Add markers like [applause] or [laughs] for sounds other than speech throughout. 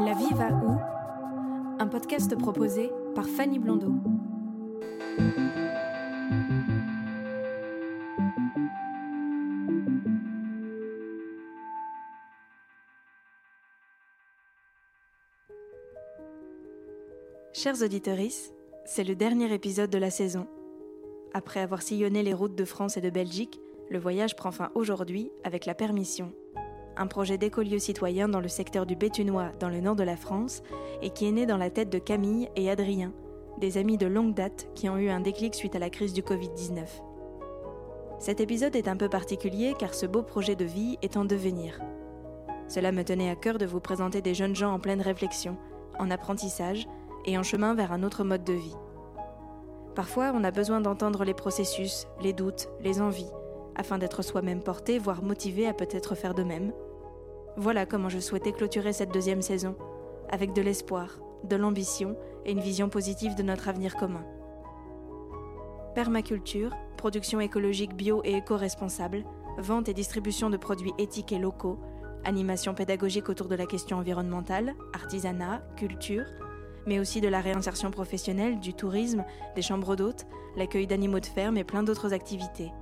La vie va où? Un podcast proposé par Fanny Blondeau. Chers auditeurs, c'est le dernier épisode de la saison. Après avoir sillonné les routes de France et de Belgique, le voyage prend fin aujourd'hui avec la permission un projet d'écolieux citoyen dans le secteur du Béthunois, dans le nord de la France, et qui est né dans la tête de Camille et Adrien, des amis de longue date qui ont eu un déclic suite à la crise du Covid-19. Cet épisode est un peu particulier car ce beau projet de vie est en devenir. Cela me tenait à cœur de vous présenter des jeunes gens en pleine réflexion, en apprentissage et en chemin vers un autre mode de vie. Parfois, on a besoin d'entendre les processus, les doutes, les envies, afin d'être soi-même porté, voire motivé à peut-être faire de même. Voilà comment je souhaitais clôturer cette deuxième saison, avec de l'espoir, de l'ambition et une vision positive de notre avenir commun. Permaculture, production écologique bio et éco-responsable, vente et distribution de produits éthiques et locaux, animation pédagogique autour de la question environnementale, artisanat, culture, mais aussi de la réinsertion professionnelle, du tourisme, des chambres d'hôtes, l'accueil d'animaux de ferme et plein d'autres activités.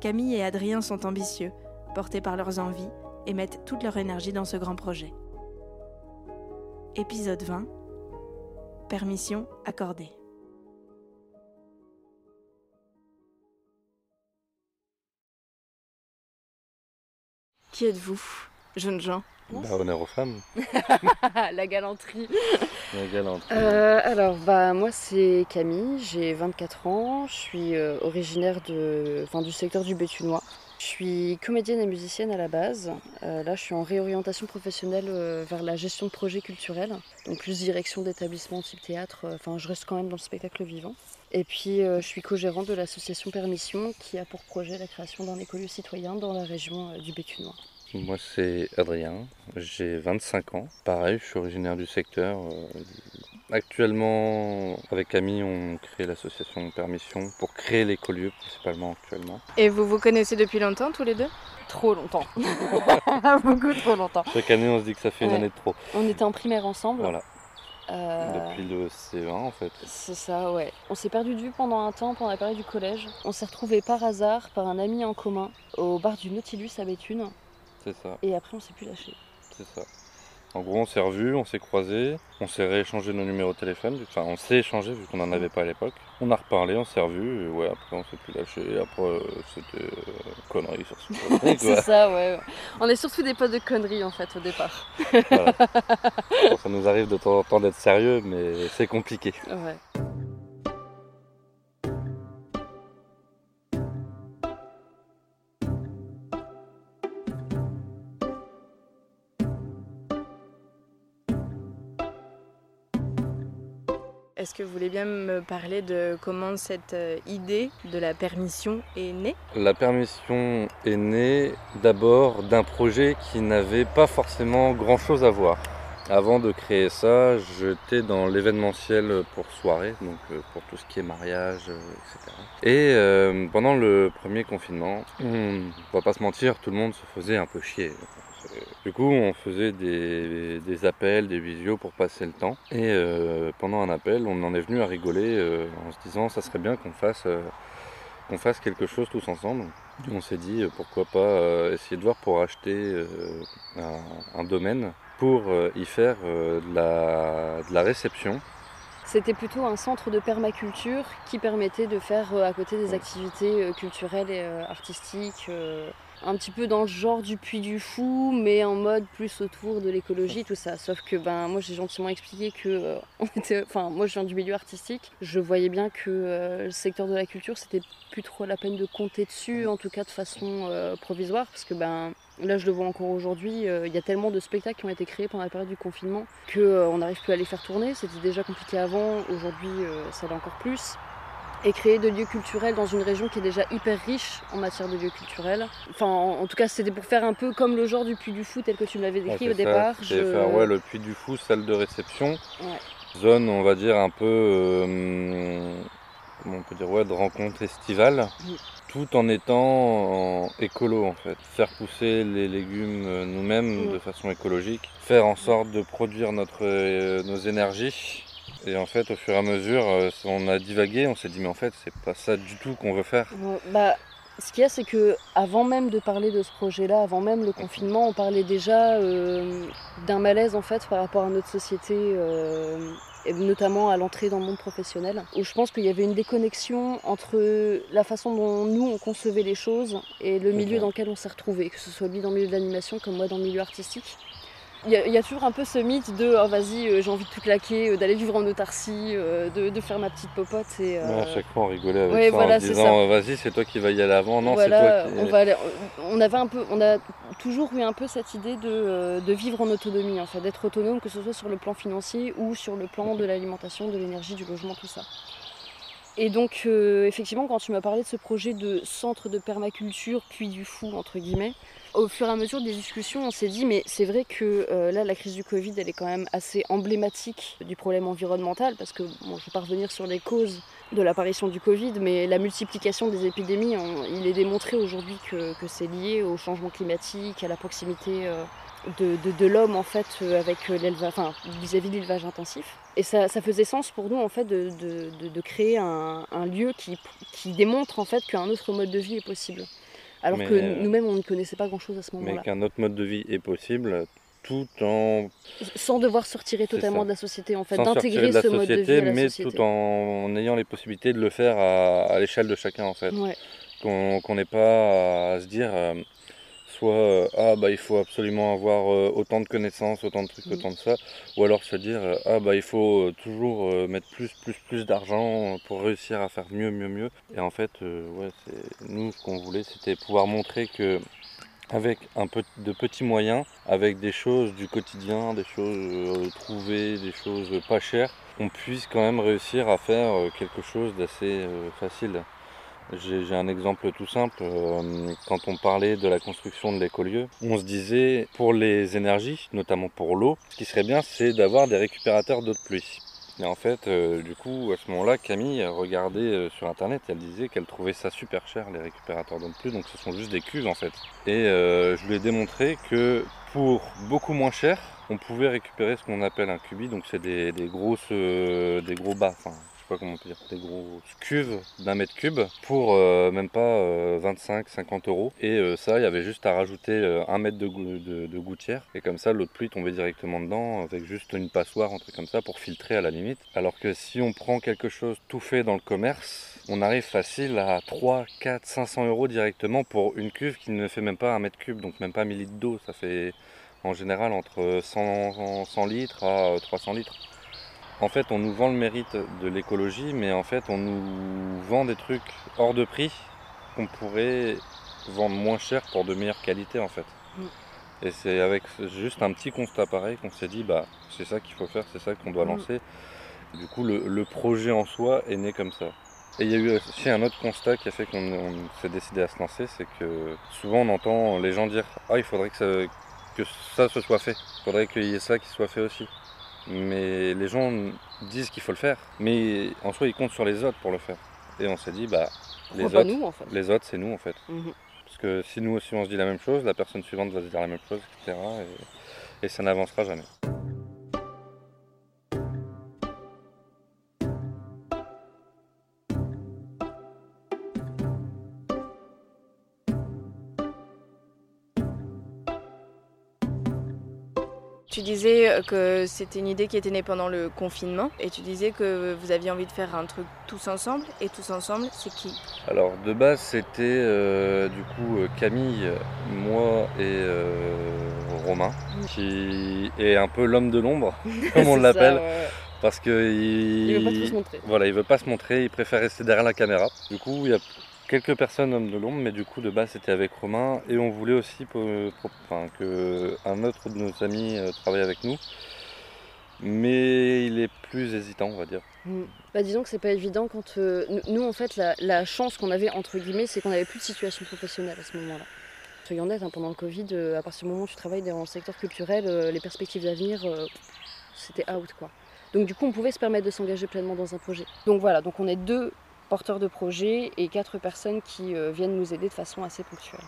Camille et Adrien sont ambitieux, portés par leurs envies, et mettent toute leur énergie dans ce grand projet. Épisode 20 Permission accordée. Qui êtes-vous, jeunes gens? Bah, honneur aux femmes. [laughs] la galanterie. La galanterie. Euh, alors, bah, moi, c'est Camille, j'ai 24 ans, je suis euh, originaire de, enfin, du secteur du Béthunois. Je suis comédienne et musicienne à la base. Euh, là, je suis en réorientation professionnelle vers la gestion de projets culturels, donc plus direction d'établissement type théâtre. Enfin, je reste quand même dans le spectacle vivant. Et puis, je suis co-gérante de l'association Permission qui a pour projet la création d'un écolieu citoyen dans la région du Béthunois. Moi c'est Adrien, j'ai 25 ans. Pareil, je suis originaire du secteur. Euh, actuellement, avec Camille, on crée l'association Permission pour créer l'écolieu principalement actuellement. Et vous vous connaissez depuis longtemps tous les deux? Trop longtemps. [laughs] [laughs] Beaucoup trop longtemps. Chaque année, on se dit que ça fait une année de trop. On était en primaire ensemble. Voilà. Euh, Depuis le C1 en fait. C'est ça, ouais. On s'est perdu de vue pendant un temps, pendant la période du collège. On s'est retrouvés par hasard, par un ami en commun, au bar du Nautilus à Béthune. C'est ça. Et après, on s'est plus lâché. C'est ça. En gros, on s'est revus, on s'est croisés, on s'est rééchangé nos numéros de téléphone. Enfin, on s'est échangé vu qu'on n'en avait pas à l'époque. On a reparlé, on s'est revus, et ouais, après on s'est plus lâché. Après, euh, c'était euh, conneries sur ce [laughs] C'est ça, ouais. On est surtout des potes de conneries en fait au départ. [laughs] ça nous arrive de temps en temps d'être sérieux, mais c'est compliqué. Ouais. Est-ce que vous voulez bien me parler de comment cette euh, idée de la permission est née? La permission est née d'abord d'un projet qui n'avait pas forcément grand-chose à voir. Avant de créer ça, j'étais dans l'événementiel pour soirée, donc euh, pour tout ce qui est mariage, euh, etc. Et pendant le premier confinement, on va pas se mentir, tout le monde se faisait un peu chier. Du coup, on faisait des, appels, des visios pour passer le temps. Et euh, pendant un appel, on en est venu à rigoler euh, en se disant ça serait bien qu'on fasse, euh, qu'on fasse quelque chose tous ensemble. On s'est dit pourquoi pas essayer de voir pour acheter un, domaine pour y faire de la réception c'était plutôt un centre de permaculture qui permettait de faire à côté des activités culturelles et artistiques un petit peu dans le genre du Puy du Fou, mais en mode plus autour de l'écologie, tout ça. Sauf que ben moi j'ai gentiment expliqué que euh, [laughs] enfin moi je viens du milieu artistique, je voyais bien que euh, le secteur de la culture c'était plus trop la peine de compter dessus, en tout cas de façon euh, provisoire, parce que ben là je le vois encore aujourd'hui, il y a tellement de spectacles qui ont été créés pendant la période du confinement que euh, on n'arrive plus à les faire tourner. C'était déjà compliqué avant, aujourd'hui ça l'est encore plus et créer de lieux culturels dans une région qui est déjà hyper riche en matière de lieux culturels. Enfin, en, en tout cas, c'était pour faire un peu comme le genre du Puy du Fou tel que tu me l'avais décrit au départ. ça, Je- faire ouais, le Puy du Fou, salle de réception, Ouais. zone, on va dire, un peu, euh, comment on peut dire, ouais, de rencontre estivale, tout en étant en écolo en fait. Faire pousser les légumes euh, nous-mêmes de façon écologique, faire en sorte de produire notre, euh, nos énergies. Et en fait, au fur et à mesure, euh, on a divagué, on s'est dit, mais en fait, c'est pas ça du tout qu'on veut faire. Bah, ce qu'il y a, c'est que avant même de parler de ce projet-là, avant même le confinement, on parlait déjà euh, d'un malaise en fait par rapport à notre société, euh, et notamment à l'entrée dans le monde professionnel, où je pense qu'il y avait une déconnexion entre la façon dont nous on concevait les choses et le milieu dans lequel on s'est retrouvé, que ce soit lui dans le milieu de l'animation comme moi dans le milieu artistique. Il y, a, il y a toujours un peu ce mythe de oh, vas-y, euh, j'ai envie de tout claquer, euh, d'aller vivre en autarcie, euh, de, de faire ma petite popote. Et, Ouais, à chaque fois, on rigolait avec ouais, ça voilà, en disant, vas-y, c'est toi qui vas y aller avant. Non, voilà, c'est toi on qui. va aller- on avait un peu, on a toujours eu un peu cette idée de, de vivre en autonomie, en fait, d'être autonome, que ce soit sur le plan financier ou sur le plan de l'alimentation, de l'énergie, du logement, tout ça. Et donc, effectivement, quand tu m'as parlé de ce projet de centre de permaculture, puis du fou, entre guillemets, au fur et à mesure des discussions, on s'est dit, mais c'est vrai que euh, là, la crise du Covid, elle est quand même assez emblématique du problème environnemental, parce que, bon, je ne vais pas revenir sur les causes de l'apparition du Covid, mais la multiplication des épidémies, il est démontré aujourd'hui que, c'est lié au changement climatique, à la proximité euh, de, l'homme en fait euh, avec l'élevage, enfin vis-à-vis de l'élevage intensif. Et ça, ça faisait sens pour nous en fait de, créer un, lieu qui, qui démontre en fait qu'un autre mode de vie est possible. Alors Mais, que euh, nous-mêmes on ne connaissait pas grand-chose à ce Mais moment-là, qu'un autre mode de vie est possible tout en sans devoir se retirer totalement de la société en fait, d'intégrer ce mode de vie à la mais société. tout en, ayant les possibilités de le faire à, à l'échelle de chacun en fait. Ouais. Qu'on qu'on n'ait pas à se dire euh, soit euh, ah bah il faut absolument avoir euh, autant de connaissances, autant de trucs, Mm. autant de ça, ou alors se dire euh, ah bah il faut toujours mettre plus, plus, plus d'argent pour réussir à faire mieux, mieux, mieux. Et en fait, ouais, nous ce qu'on voulait, c'était pouvoir montrer que avec un peu de petits moyens, avec des choses du quotidien, des choses trouvées, des choses pas chères, on puisse quand même réussir à faire quelque chose d'assez facile. J'ai un exemple tout simple. euh, Quand on parlait de la construction de l'écolieu, on se disait pour les énergies, notamment pour l'eau, ce qui serait bien, c'est d'avoir des récupérateurs d'eau de pluie. Et en fait, euh, du coup, à ce moment-là, Camille regardait euh, sur internet et elle disait qu'elle trouvait ça super cher, les récupérateurs d'eau de pluie. Donc ce sont juste des cuves en fait. Et je lui ai démontré que pour beaucoup moins cher, on pouvait récupérer ce qu'on appelle un cubi. Donc c'est des, grosses, des gros bas. Comment on peut dire, des grosses cuves d'un mètre cube pour euh, même pas 25-50 euros. Et euh, ça, il y avait juste à rajouter euh, un mètre de gouttière. Et comme ça, l'eau de pluie tombait directement dedans avec juste une passoire, un truc comme ça pour filtrer à la limite. Alors que si on prend quelque chose tout fait dans le commerce, on arrive facile à 3, 4, 500 euros directement pour une cuve qui ne fait même pas un mètre cube, donc même pas 1000 litres d'eau. Ça fait en général entre 100, 100 litres à 300 litres. En fait, on nous vend le mérite de l'écologie, mais en fait, on nous vend des trucs hors de prix qu'on pourrait vendre moins cher pour de meilleures qualités, en fait. Mm. Et c'est avec juste un petit constat pareil qu'on s'est dit, bah, c'est ça qu'il faut faire, c'est ça qu'on doit Mm. lancer. Du coup, le, le projet en soi est né comme ça. Et il y a eu aussi un autre constat qui a fait qu'on on s'est décidé à se lancer, c'est que souvent on entend les gens dire Ah, il faudrait que ça, que ça se soit fait, il faudrait qu'il y ait ça qui soit fait aussi. Mais les gens disent qu'il faut le faire, mais en soi ils comptent sur les autres pour le faire. Et on s'est dit Bah, les autres, nous en fait les autres c'est nous en fait. Mhm. Parce que si nous aussi on se dit la même chose, la personne suivante va se dire la même chose, etc. Et, et ça n'avancera jamais. Tu disais euh, que c'était une idée qui était née pendant le confinement et tu disais que vous aviez envie de faire un truc tous ensemble et tous ensemble, c'est qui? Alors de base c'était euh, du coup euh, Camille, moi et euh, Romain qui est un peu l'homme de l'ombre [laughs] comme on l'appelle ouais, parce que il, Il veut pas se montrer. Voilà, il veut pas se montrer, il préfère rester derrière la caméra. Du coup, il y a quelques personnes hommes de l'ombre, mais du coup de base c'était avec Romain et on voulait aussi enfin, que un autre de nos amis euh, travaille avec nous. Mais il est plus hésitant, on va dire. Mm. Bah, disons que c'est pas évident quand. euh, nous- en fait, la, chance qu'on avait, entre guillemets, c'est qu'on avait plus de situation professionnelle à ce moment-là. Soyons honnêtes, hein, pendant le Covid, euh, à partir du moment où tu travailles dans le secteur culturel, les perspectives d'avenir, c'était out quoi. Donc, du coup, on pouvait se permettre de s'engager pleinement dans un projet. Donc, voilà, donc on est deux porteurs de projet et quatre personnes qui euh, viennent nous aider de façon assez ponctuelle.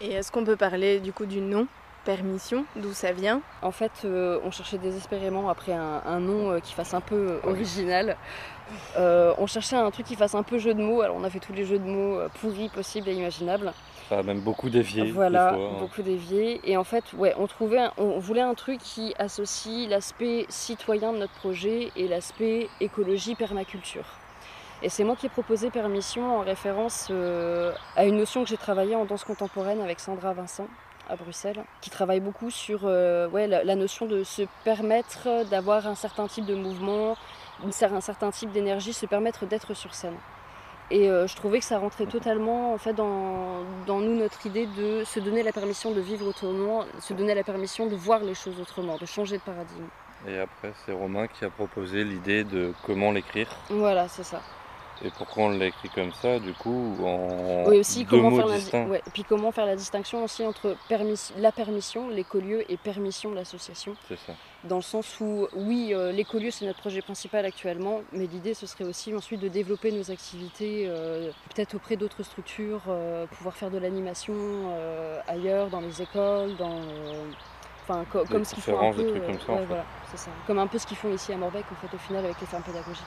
Et est-ce qu'on peut parler du coup du nom Permission, d'où ça vient? En fait, euh, on cherchait désespérément après un, un nom euh, qui fasse un peu euh, original. Euh, on cherchait un truc qui fasse un peu jeu de mots. Alors, on a fait tous les jeux de mots euh, pourris possibles et imaginables. Ça a même beaucoup dévié. Voilà, des fois, hein. beaucoup dévié. Et en fait, ouais, on trouvait, un- on voulait un truc qui associe l'aspect citoyen de notre projet et l'aspect écologie permaculture. Et c'est moi qui ai proposé Permission en référence euh, à une notion que j'ai travaillée en danse contemporaine avec Sandra Vincent à Bruxelles, qui travaille beaucoup sur euh, ouais, la, la notion de se permettre d'avoir un certain type de mouvement, un certain type d'énergie, se permettre d'être sur scène. Et euh, je trouvais que ça rentrait totalement en fait, dans, dans nous notre idée de se donner la permission de vivre autrement, se donner la permission de voir les choses autrement, de changer de paradigme. Et après, c'est Romain qui a proposé l'idée de comment l'écrire. Voilà, c'est ça. Et pourquoi on l'a écrit comme ça, du coup, en Oui, aussi deux comment mots faire, la, distincts. ouais, et puis comment faire la distinction aussi entre permis- la permission, l'écolieu et permission de l'association. C'est ça. Dans le sens où, oui, euh, l'écolieu c'est notre projet principal actuellement, mais l'idée ce serait aussi ensuite de développer nos activités, euh, peut-être auprès d'autres structures, euh, pouvoir faire de l'animation ailleurs, dans les écoles, dans. Enfin, co- comme ce qu'ils font un des peu. trucs comme ça, en ouais, fait. voilà, c'est ça. Comme un peu ce qu'ils font ici à Morbec, en fait, au final, avec les fermes pédagogiques.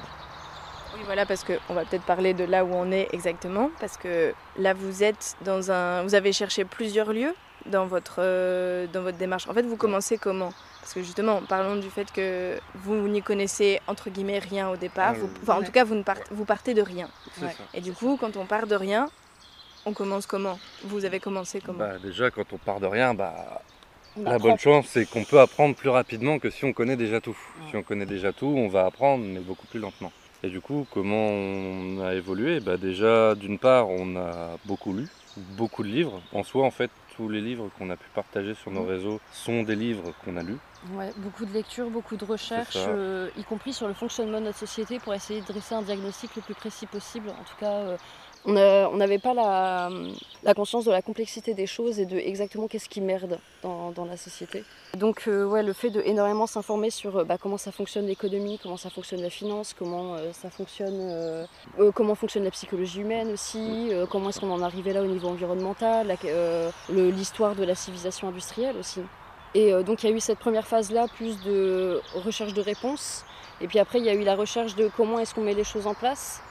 Oui, voilà, parce qu'on va peut-être parler de là où on est exactement, parce que là, vous êtes dans un... Vous avez cherché plusieurs lieux dans votre, euh, dans votre démarche. En fait, vous commencez comment? Parce que justement, parlons du fait que vous n'y connaissez, entre guillemets, rien au départ. Vous-. Enfin, en tout cas, vous, ne partez, vous partez de rien. Ouais. Et du coup, quand on part de rien, on commence comment? Vous avez commencé comment? Bah, déjà, quand on part de rien, bah, On la apprend. bonne chance, c'est qu'on peut apprendre plus rapidement que si on connaît déjà tout. Si on connaît déjà tout, on va apprendre, mais beaucoup plus lentement. Et du coup, comment on a évolué? Bah, Déjà, d'une part, on a beaucoup lu, beaucoup de livres. En soi, en fait, tous les livres qu'on a pu partager sur nos Mhm. réseaux sont des livres qu'on a lus. Ouais, beaucoup de lectures, beaucoup de recherches, euh, y compris sur le fonctionnement de notre société pour essayer de dresser un diagnostic le plus précis possible. En tout cas, euh, on n'avait pas la, la conscience de la complexité des choses et de exactement qu'est-ce qui merde dans, dans la société. Donc, euh, ouais, le fait de énormément s'informer sur euh, bah, comment ça fonctionne l'économie, comment ça fonctionne la finance, comment euh, ça fonctionne, euh, comment fonctionne la psychologie humaine aussi, comment est-ce qu'on en est arrivé là au niveau environnemental, l'histoire de la civilisation industrielle aussi. Et donc il y a eu cette première phase-là, plus de recherche de réponses. Et puis après, il y a eu la recherche de comment est-ce qu'on met les choses en place.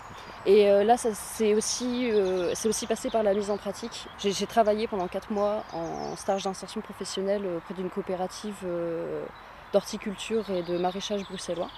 Et euh, là, c'est aussi, euh, aussi passé par la mise en pratique. J'ai travaillé pendant quatre mois en stage d'insertion professionnelle auprès d'une coopérative euh, d'horticulture et de maraîchage bruxellois.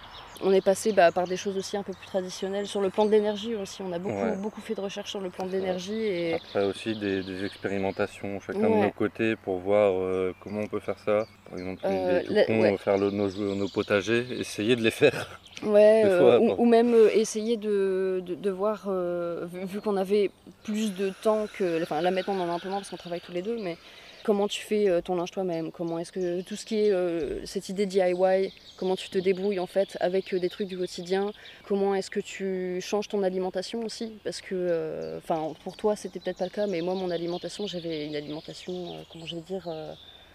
On est passé bah, par des choses aussi un peu plus traditionnelles. Sur le plan de l'énergie aussi, on a beaucoup, Ouais. beaucoup fait de recherches sur le plan de l'énergie. Et Après aussi des, des expérimentations, chacun de nos côtés, pour voir euh, comment on peut faire ça. Par exemple, Euh, les tout la- cons, ouais. faire le- nos, nos potagers, essayer de les faire. [laughs] Ouais, euh, ou, même essayer de, de, de voir, vu, vu qu'on avait plus de temps que. Enfin, là maintenant on en a un peu moins parce qu'on travaille tous les deux, mais comment tu fais euh, ton linge toi-même Comment est-ce que tout ce qui est euh, cette idée DIY, comment tu te débrouilles en fait avec euh, des trucs du quotidien Comment est-ce que tu changes ton alimentation aussi? Parce que, enfin, pour toi c'était peut-être pas le cas, mais moi mon alimentation, j'avais une alimentation, comment je vais dire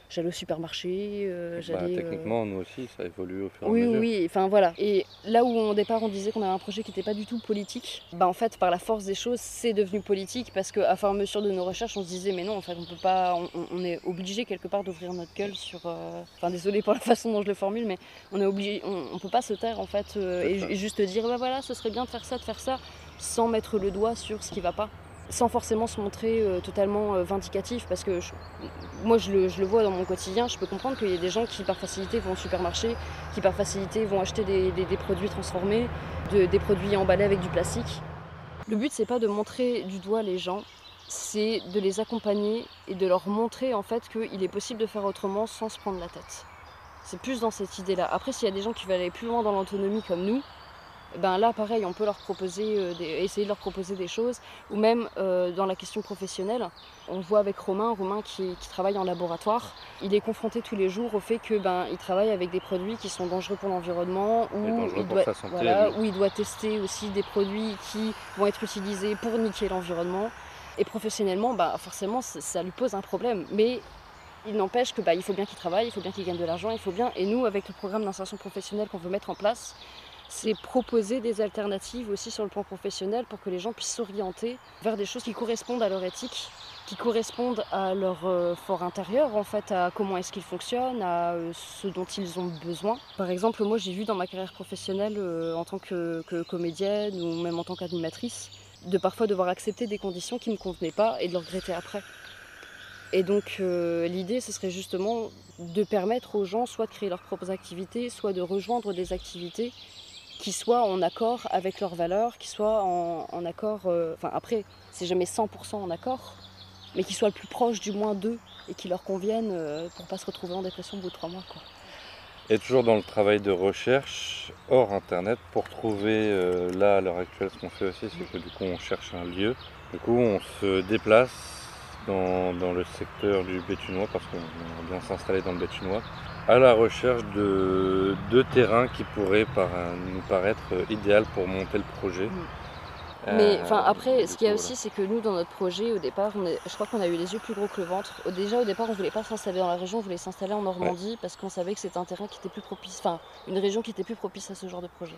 J'allais au supermarché, euh, Bah, j'allais. euh, techniquement, nous aussi, ça évolue au fur et oui, à oui, mesure. oui, enfin voilà. Et là où au départ on disait qu'on avait un projet qui n'était pas du tout politique, bah en fait par la force des choses c'est devenu politique parce qu'à fur et à mesure de nos recherches on se disait mais non en fait on peut pas, on, est obligé quelque part d'ouvrir notre gueule sur, euh, enfin désolé pour la [laughs] façon dont je le formule mais on est obligé, on, on peut pas se taire en fait euh, et, et juste dire bah voilà ce serait bien de faire ça, de faire ça sans mettre le doigt sur ce qui va pas. Sans forcément se montrer euh, totalement euh, vindicatif, parce que je- moi je le, vois dans mon quotidien, je peux comprendre qu'il y a des gens qui par facilité vont au supermarché, qui par facilité vont acheter des, produits transformés, de- des produits emballés avec du plastique. Le but c'est pas de montrer du doigt les gens, c'est de les accompagner et de leur montrer en fait qu'il est possible de faire autrement sans se prendre la tête. C'est plus dans cette idée-là. Après, s'il y a des gens qui veulent aller plus loin dans l'autonomie comme nous, ben là, pareil, on peut leur proposer, euh, des- essayer de leur proposer des choses. Ou même euh, dans la question professionnelle, on voit avec Romain, Romain qui, qui travaille en laboratoire, il est confronté tous les jours au fait que ben il travaille avec des produits qui sont dangereux pour l'environnement, ou il doit, santé, voilà, où il doit tester aussi des produits qui vont être utilisés pour niquer l'environnement. Et professionnellement, bah, forcément, ça, ça lui pose un problème. Mais il n'empêche que bah, il faut bien qu'il travaille, il faut bien qu'il gagne de l'argent, il faut bien. Et nous, avec le programme d'insertion professionnelle qu'on veut mettre en place, c'est proposer des alternatives aussi sur le plan professionnel pour que les gens puissent s'orienter vers des choses qui correspondent à leur éthique, qui correspondent à leur euh, fort intérieur, en fait, à comment est-ce qu'ils fonctionnent, à euh, ce dont ils ont besoin. Par exemple, moi, j'ai vu dans ma carrière professionnelle euh, en tant que, comédienne ou même en tant qu'animatrice, de parfois devoir accepter des conditions qui ne me convenaient pas et de le regretter après. Et donc l'idée, ce serait justement de permettre aux gens soit de créer leurs propres activités, soit de rejoindre des activités qui soient en accord avec leurs valeurs, qui soient en, accord, euh, enfin après, c'est jamais 100% en accord, mais qui soient le plus proche du moins d'eux et qui leur conviennent euh, pour pas se retrouver en dépression au bout de trois mois. Et toujours dans le travail de recherche hors internet pour trouver euh, là à l'heure actuelle ce qu'on fait aussi c'est que du coup on cherche un lieu. Du coup on se déplace dans, dans le secteur du Béthunois parce qu'on bien s'installer dans le Béthunois à la recherche de, de terrains qui pourraient par- nous paraître idéal pour monter le projet. Mais Euh, enfin après, ce qu'il y a aussi, c'est que nous, dans notre projet, au départ, on est- je crois qu'on a eu les yeux plus gros que le ventre. Déjà, au départ, on voulait pas s'installer dans la région, on voulait s'installer en Normandie parce qu'on savait que c'était un terrain qui était plus propice, enfin, une région qui était plus propice à ce genre de projet.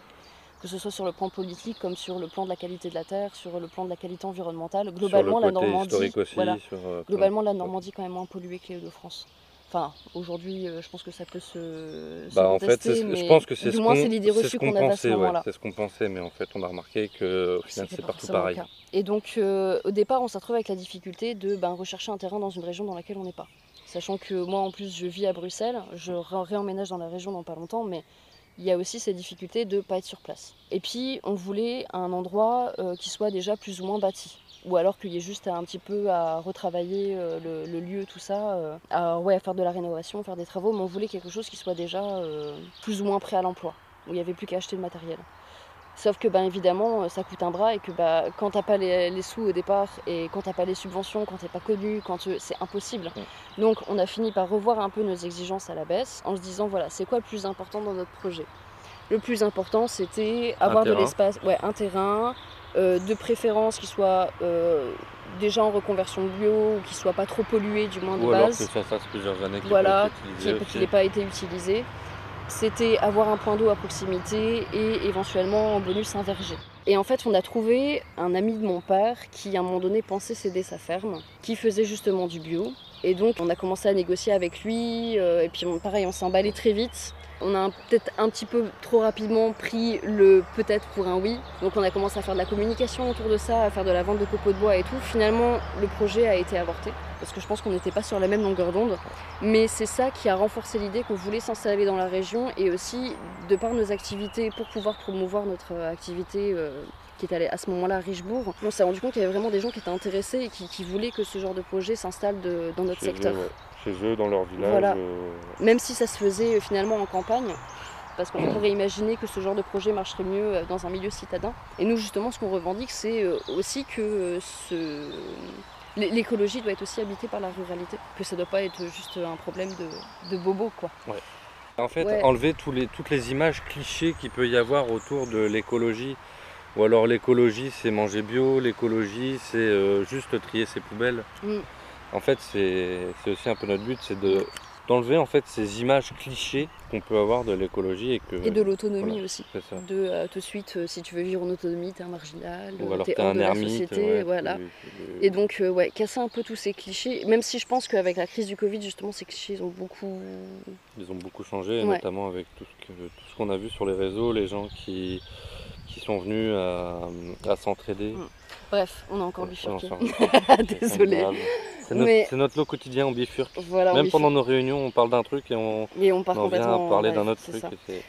Que ce soit sur le plan politique, comme sur le plan de la qualité de la terre, sur le plan de la qualité environnementale. Globalement, sur le la Normandie, aussi, voilà. sur, euh, Globalement, la Normandie est quand même moins polluée que les Hauts-de-France. Enfin, aujourd'hui, euh, je pense que ça peut se. se Bah, en fait, je pense que c'est ce moins, qu'on c'est l'idée c'est reçue ce à ce pensait, ouais, c'est ce qu'on pensait, mais en fait, on a remarqué que au final, c'est partout pareil. Et donc, euh, au départ, on s'est retrouvé avec la difficulté de ben, rechercher un terrain dans une région dans laquelle on n'est pas. Sachant que moi, en plus, je vis à Bruxelles, je ré- réemménage dans la région dans pas longtemps, mais il y a aussi cette difficulté de ne pas être sur place. Et puis, on voulait un endroit euh, qui soit déjà plus ou moins bâti. Ou alors qu'il y ait juste un petit peu à retravailler euh, le, le lieu, tout ça, euh, à, ouais, à faire de la rénovation, faire des travaux, mais on voulait quelque chose qui soit déjà euh, plus ou moins prêt à l'emploi, où il n'y avait plus qu'à acheter le matériel. Sauf que ben évidemment ça coûte un bras et que bah, quand t'as pas les, les sous au départ et quand t'as pas les subventions, quand t'es pas connu, quand tu- c'est impossible. Donc on a fini par revoir un peu nos exigences à la baisse en se disant voilà c'est quoi le plus important dans notre projet? Le plus important c'était avoir de l'espace, ouais un terrain, euh, de préférence qui soit euh, déjà en reconversion bio ou qui soit pas trop pollué du moins de Ou alors base que ça fasse plusieurs années qu'il voilà, peut être utilisé qui aussi. n'ait pas été utilisé. C'était avoir un point d'eau à proximité et éventuellement en bonus un verger. Et en fait, on a trouvé un ami de mon père qui, à un moment donné, pensait céder sa ferme, qui faisait justement du bio. Et donc, on a commencé à négocier avec lui. euh, et puis, pareil, on s'est emballé très vite. On a peut-être un petit peu trop rapidement pris le peut-être pour un oui. Donc, on a commencé à faire de la communication autour de ça, à faire de la vente de copeaux de bois et tout. Finalement, le projet a été avorté parce que je pense qu'on n'était pas sur la même longueur d'onde. Mais c'est ça qui a renforcé l'idée qu'on voulait s'installer dans la région et aussi, de par nos activités, pour pouvoir promouvoir notre activité euh, qui est allée à ce moment-là à Richebourg, on s'est rendu compte qu'il y avait vraiment des gens qui étaient intéressés et qui, qui voulaient que ce genre de projet s'installe dans notre secteur. ouais. Chez eux, dans leur village. Voilà. euh, Même si ça se faisait euh, finalement en campagne, parce qu'on pourrait imaginer que ce genre de projet marcherait mieux euh, dans un milieu citadin. Et nous, justement, ce qu'on revendique, c'est aussi que ce... l'écologie doit être aussi habitée par la ruralité, que ça doit pas être juste un problème de, de bobo, quoi. En fait, Ouais. enlever tous les, toutes les images clichés qu'il peut y avoir autour de l'écologie. Ou alors l'écologie, c'est manger bio, l'écologie, c'est euh, juste trier ses poubelles. Mm. En fait, c'est aussi un peu notre but, c'est de d'enlever en fait ces images clichés qu'on peut avoir de l'écologie et que Et de l'autonomie voilà, aussi. ça. De euh, tout de suite, euh, si tu veux vivre en autonomie, t'es un marginal, Ou alors t'es un de la société, ouais, voilà. tu- tu- Et donc, euh, ouais, casser un peu tous ces clichés, même si je pense qu'avec la crise du Covid, justement, ces clichés ils ont beaucoup. Ils ont beaucoup changé, Ouais. notamment avec tout ce que- tout ce qu'on a vu sur les réseaux, les gens qui, qui sont venus à, à s'entraider. Mm. Bref, on a encore bifurqué. on s'en- [laughs] Désolée. C'est notre, Mais- c'est notre lot quotidien, on bifurque. Voilà, on Même bifurque. pendant nos réunions, on parle d'un truc et on, Et on part on vient parler d'un autre truc.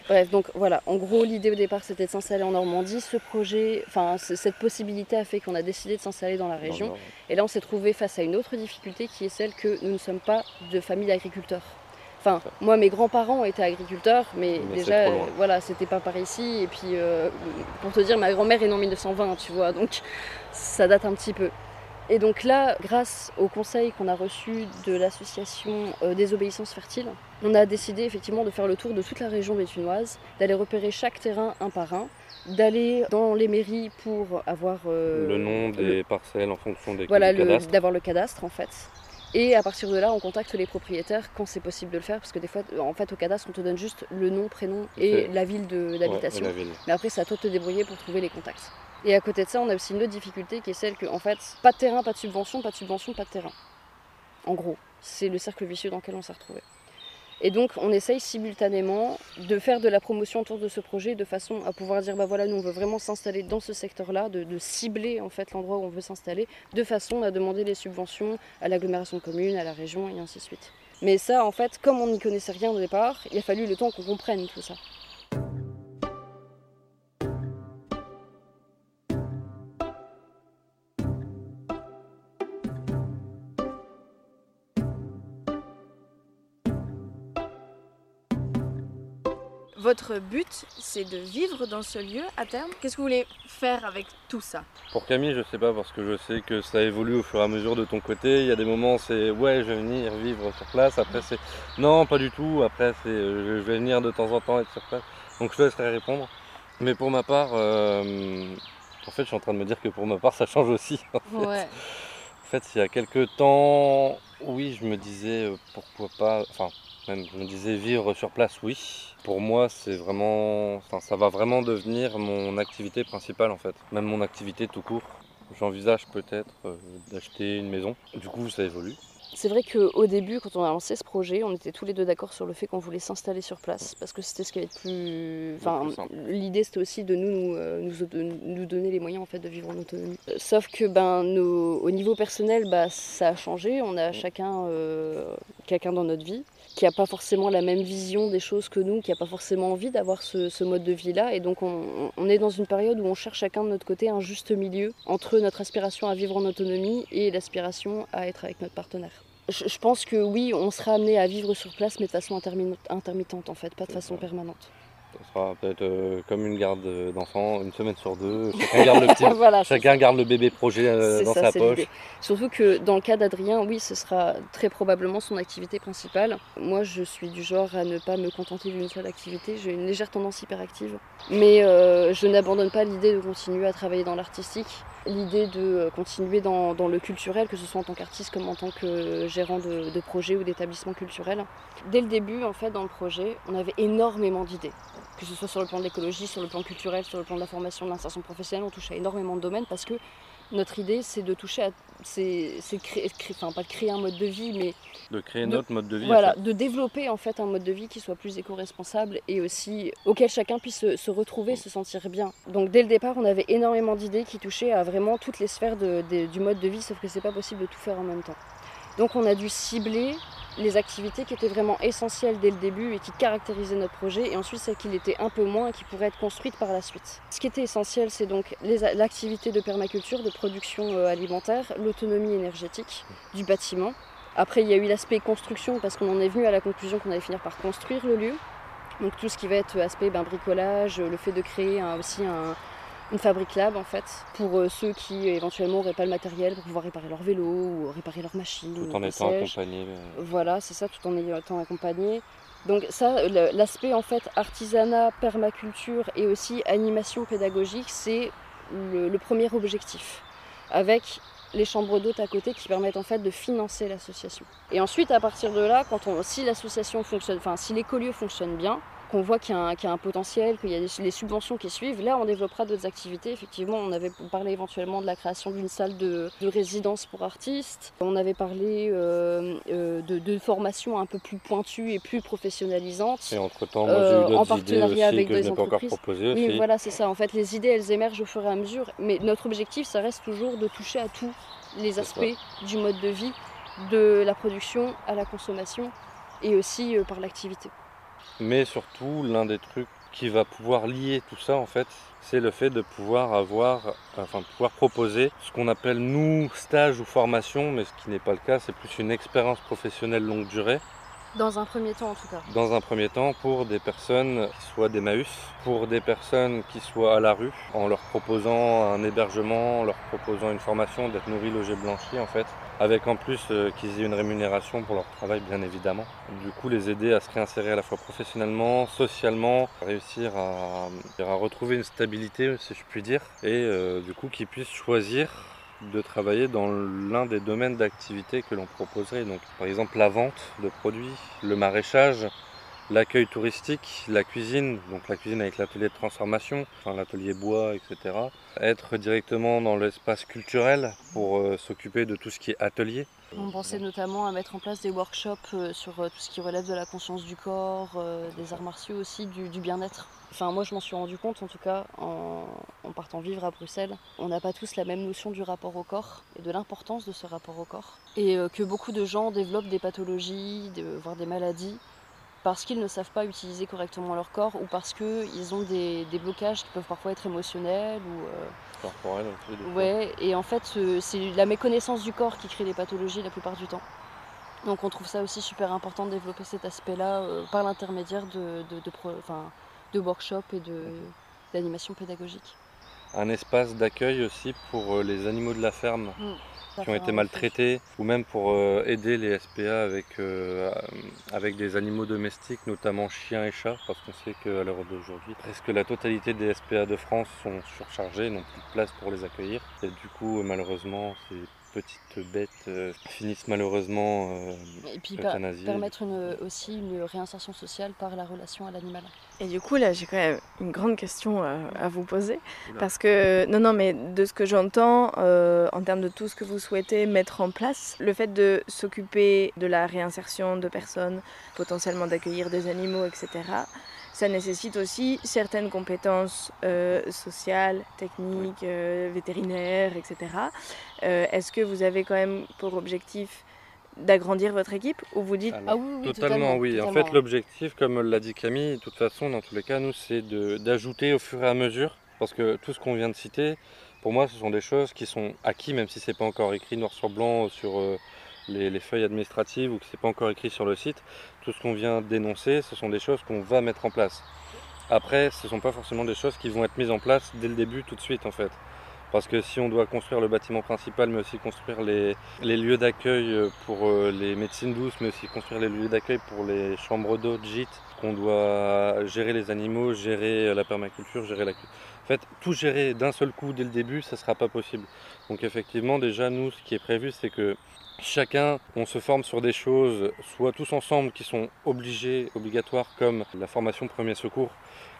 Bref, donc voilà, en gros, l'idée au départ c'était de s'installer en Normandie. Ce projet, enfin, cette possibilité a fait qu'on a décidé de s'installer dans la région. Et là, on s'est trouvé face à une autre difficulté qui est celle que nous ne sommes pas de famille d'agriculteurs. Enfin, moi, mes grands-parents étaient agriculteurs, mais, Mais déjà, euh, voilà, c'était pas par ici. Et puis, euh, pour te dire, ma grand-mère est née en 1920, tu vois, donc ça date un petit peu. Et donc là, grâce au conseil qu'on a reçu de l'association euh, Désobéissance Fertile, on a décidé effectivement de faire le tour de toute la région bétunoise, d'aller repérer chaque terrain un par un, d'aller dans les mairies pour avoir euh, le nom le- des parcelles en fonction des voilà, d'avoir le cadastre en fait. Et à partir de là, on contacte les propriétaires quand c'est possible de le faire, parce que des fois, en fait, au cadastre, on te donne juste le nom, prénom et la ville Ouais, d'habitation. Mais après, c'est à toi de te débrouiller pour trouver les contacts. Et à côté de ça, on a aussi une autre difficulté qui est celle que, en fait, pas de terrain, pas de subvention, pas de subvention, pas de terrain. En gros, c'est le cercle vicieux dans lequel on s'est retrouvé. Et donc, on essaye simultanément de faire de la promotion autour de ce projet de façon à pouvoir dire bah voilà, nous on veut vraiment s'installer dans ce secteur-là, de, de cibler en fait l'endroit où on veut s'installer, de façon à demander les subventions à l'agglomération de communes, à la région et ainsi de suite. Mais ça, en fait, comme on n'y connaissait rien au départ, il a fallu le temps qu'on comprenne tout ça. Votre but, c'est de vivre dans ce lieu à terme. Qu'est-ce que vous voulez faire avec tout ça? Pour Camille, je sais pas parce que je sais que ça évolue au fur et à mesure de ton côté. Il y a des moments c'est ouais, je vais venir vivre sur place. Après c'est non, pas du tout. Après c'est euh, je vais venir de temps en temps être sur place. Donc je te laisserai répondre. Mais pour ma part, euh, en fait, je suis en train de me dire que pour ma part, ça change aussi. en fait. Ouais. En fait, il y a quelques temps, oui, je me disais euh, pourquoi pas, enfin, même je me disais vivre sur place, oui. Pour moi, c'est vraiment, enfin, ça va vraiment devenir mon activité principale en fait, même mon activité tout court. J'envisage peut-être euh, d'acheter une maison. Du coup, ça évolue. C'est vrai qu'au début, quand on a lancé ce projet, on était tous les deux d'accord sur le fait qu'on voulait s'installer sur place parce que c'était ce qui avait de plus. Enfin, l'idée c'était aussi de nous, nous, euh, nous, de nous donner les moyens en fait de vivre en autonomie. Sauf que ben, nos- au niveau personnel, bah, ça a changé. On a chacun euh, quelqu'un dans notre vie qui n'a pas forcément la même vision des choses que nous, qui n'a pas forcément envie d'avoir ce, ce mode de vie-là. Et donc on, on est dans une période où on cherche chacun de notre côté un juste milieu entre notre aspiration à vivre en autonomie et l'aspiration à être avec notre partenaire. Je, je pense que oui, on sera amené à vivre sur place, mais de façon intermi- intermittente en fait, pas de façon permanente. Peut-être euh, comme une garde d'enfants, une semaine sur deux. Chacun garde le petit, [laughs] voilà, c'est chacun garde le bébé projet euh, dans ça, sa poche. Surtout que dans le cas d'Adrien, oui, ce sera très probablement son activité principale. Moi, je suis du genre à ne pas me contenter d'une seule activité. J'ai une légère tendance hyperactive. Mais euh, je n'abandonne pas l'idée de continuer à travailler dans l'artistique. L'idée de euh, continuer dans, le culturel, que ce soit en tant qu'artiste comme en tant que gérant de, de projet ou d'établissement culturel. Dès le début, en fait, dans le projet, on avait énormément d'idées. Que ce soit sur le plan de l'écologie, sur le plan culturel, sur le plan de la formation, de l'insertion professionnelle, on touche à énormément de domaines parce que notre idée, c'est de toucher à. C'est créer, créer- enfin, pas de créer un mode de vie, mais De créer De- notre mode de vie. en voilà, fait. de développer en fait un mode de vie qui soit plus éco-responsable et aussi auquel chacun puisse se, se retrouver, se sentir bien. Donc dès le départ, on avait énormément d'idées qui touchaient à vraiment toutes les sphères de- de- du mode de vie, sauf que c'est pas possible de tout faire en même temps. Donc on a dû cibler les activités qui étaient vraiment essentielles dès le début et qui caractérisaient notre projet, et ensuite celles qui l'étaient un peu moins et qui pourraient être construites par la suite. Ce qui était essentiel, c'est donc l'activité de permaculture, de production euh, alimentaire, l'autonomie énergétique du bâtiment. Après, il y a eu l'aspect construction, parce qu'on en est venu à la conclusion qu'on allait finir par construire le lieu. Donc tout ce qui va être aspect ben, bricolage, le fait de créer aussi un- une fabrique lab en fait, pour euh, ceux qui éventuellement n'auraient pas le matériel pour pouvoir réparer leur vélo ou réparer leur machine. Tout ou en étant accompagné. euh, Voilà, c'est ça, tout en étant accompagné. Donc ça, l'aspect en fait artisanat, permaculture et aussi animation pédagogique, c'est le, le premier objectif. Avec les chambres d'hôtes à côté qui permettent en fait de financer l'association. Et ensuite, à partir de là, quand on, si l'association fonctionne, enfin si l'écolieu fonctionne bien, qu'on voit qu'il y, a un- qu'il y a un potentiel, qu'il y a des, les subventions qui suivent, là on développera d'autres activités. Effectivement, on avait parlé éventuellement de la création d'une salle de, de résidence pour artistes. On avait parlé euh, euh, de, de formations un peu plus pointues et plus professionnalisantes. Et entre-temps, moi j'ai Euh, eu en idées partenariat aussi avec que je des n'ai pas encore entreprises. proposées Oui, voilà, c'est ça. En fait, les idées, elles émergent au fur et à mesure. Mais notre objectif, ça reste toujours de toucher à tous les aspects du mode de vie, de la production à la consommation et aussi par l'activité. Mais surtout, l'un des trucs qui va pouvoir lier tout ça, en fait, c'est le fait de pouvoir avoir, enfin, de pouvoir proposer ce qu'on appelle nous stage ou formation, mais ce qui n'est pas le cas, c'est plus une expérience professionnelle longue durée. Dans un premier temps, en tout cas. Dans un premier temps, pour des personnes qui soient des Maüs, pour des personnes qui soient à la rue, en leur proposant un hébergement, en leur proposant une formation, d'être nourris, logés, blanchis en fait, avec en plus euh, qu'ils aient une rémunération pour leur travail bien évidemment. Du coup, les aider à se réinsérer à la fois professionnellement, socialement, réussir à, retrouver une stabilité si je puis dire, et euh, du coup qu'ils puissent choisir de travailler dans l'un des domaines d'activité que l'on proposerait. Donc, par exemple, la vente de produits, le maraîchage, l'accueil touristique, la cuisine, donc la cuisine avec l'atelier de transformation, enfin, l'atelier bois, etc. Être directement dans l'espace culturel pour euh, s'occuper de tout ce qui est atelier. On pensait notamment à mettre en place des workshops euh, sur euh, tout ce qui relève de la conscience du corps, des arts martiaux aussi, du, bien-être. Enfin, moi, je m'en suis rendu compte, en tout cas, en, partant vivre à Bruxelles. On n'a pas tous la même notion du rapport au corps et de l'importance de ce rapport au corps. Et que beaucoup de gens développent des pathologies, voire des maladies, parce qu'ils ne savent pas utiliser correctement leur corps ou parce qu'ils ont des, des blocages qui peuvent parfois être émotionnels ou... euh, corporel aussi, des fois. Ouais, et en fait, euh, c'est la méconnaissance du corps qui crée les pathologies la plupart du temps. Donc on trouve ça aussi super important de développer cet aspect-là euh, par l'intermédiaire de, de, de, pro- enfin, de workshops et d'animations pédagogiques. Un espace d'accueil aussi pour euh, les animaux de la ferme Ça qui ont été maltraités, ou même pour euh, aider les SPA avec, euh, avec des animaux domestiques, notamment chiens et chats, parce qu'on sait qu'à l'heure d'aujourd'hui, presque la totalité des SPA de France sont surchargés, n'ont plus de place pour les accueillir. Et du coup, euh, malheureusement, ces petites bêtes euh, finissent malheureusement euh, Et puis permettre une- aussi une réinsertion sociale par la relation à l'animal. Et du coup, là, j'ai quand même une grande question à, à vous poser. Oula. Parce que, non, non, mais de ce que j'entends, euh, en termes de tout ce que vous souhaitez mettre en place, le fait de s'occuper de la réinsertion de personnes, potentiellement d'accueillir des animaux, etc., ça nécessite aussi certaines compétences euh, sociales, techniques, euh, vétérinaires, etc. Euh, Est-ce que vous avez quand même pour objectif d'agrandir votre équipe ou vous dites Alors, Ah oui, oui, Totalement, oui. En totalement. fait, l'objectif, comme l'a dit Camille, de toute façon, dans tous les cas, nous, c'est de- d'ajouter au fur et à mesure, parce que tout ce qu'on vient de citer, pour moi, ce sont des choses qui sont acquis, même si c'est pas encore écrit noir sur blanc sur euh, les, les feuilles administratives ou que c'est pas encore écrit sur le site. Tout ce qu'on vient d'énoncer, ce sont des choses qu'on va mettre en place. Après, ce sont pas forcément des choses qui vont être mises en place dès le début, tout de suite, en fait. Parce que si on doit construire le bâtiment principal, mais aussi construire les, lieux d'accueil euh, pour euh, les médecines douces, mais aussi construire les lieux d'accueil pour les chambres d'eau, de gîtes, qu'on doit gérer les animaux, gérer euh, la permaculture, gérer la... En fait, tout gérer d'un seul coup dès le début, ça ne sera pas possible. Donc effectivement, déjà, nous, ce qui est prévu, c'est que chacun, on se forme sur des choses, soit tous ensemble, qui sont obligés, obligatoires, comme la formation premier secours,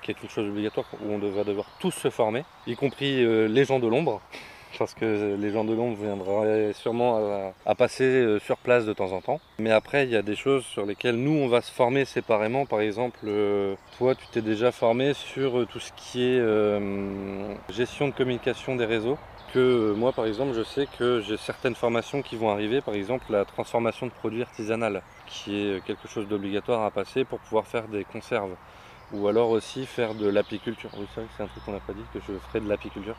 qui est une chose obligatoire où on va devoir tous se former, y compris euh, les gens de l'ombre, parce que les gens de l'ombre viendraient sûrement à, passer euh, sur place de temps en temps. Mais après, il y a des choses sur lesquelles nous, on va se former séparément. Par exemple, euh, toi, tu t'es déjà formé sur euh, tout ce qui est euh, gestion de communication des réseaux. Que euh, moi, par exemple, je sais que j'ai certaines formations qui vont arriver, par exemple la transformation de produits artisanales, qui est quelque chose d'obligatoire à passer pour pouvoir faire des conserves ou alors aussi faire de l'apiculture. Oui, c'est vrai que c'est un truc qu'on n'a pas dit, que je ferai de l'apiculture.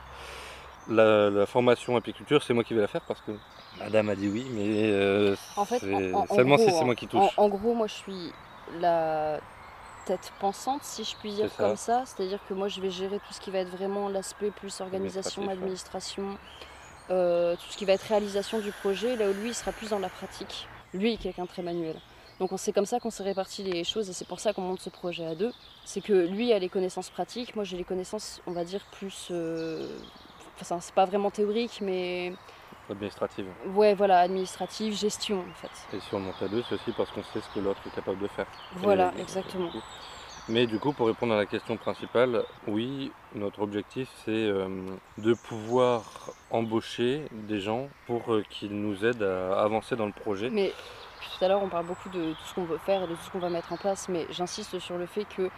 La, la formation apiculture, c'est moi qui vais la faire parce que madame a dit oui, mais euh, En fait, en- en- seulement gros, si c'est moi qui touche. en gros, moi, je suis la tête pensante, si je puis dire ça. comme ça. C'est-à-dire que moi, je vais gérer tout ce qui va être vraiment l'aspect plus organisation, ouais. administration, euh, tout ce qui va être réalisation du projet, là où lui, il sera plus dans la pratique. Lui, est quelqu'un très manuel. Donc on- c'est comme ça qu'on s'est réparti les choses et c'est pour ça qu'on monte ce projet à deux. C'est que lui a les connaissances pratiques, moi j'ai les connaissances, on va dire, plus... euh, Enfin, c'est pas vraiment théorique, mais Administrative. ouais, voilà, administrative, gestion en fait. Et si on monte à deux, c'est aussi parce qu'on sait ce que l'autre est capable de faire. Voilà, Et- exactement. Mais du coup, pour répondre à la question principale, oui, notre objectif c'est euh, de pouvoir embaucher des gens pour euh, qu'ils nous aident à avancer dans le projet. Mais tout à l'heure, on parle beaucoup de tout ce qu'on veut faire et de tout ce qu'on va mettre en place, mais j'insiste sur le fait que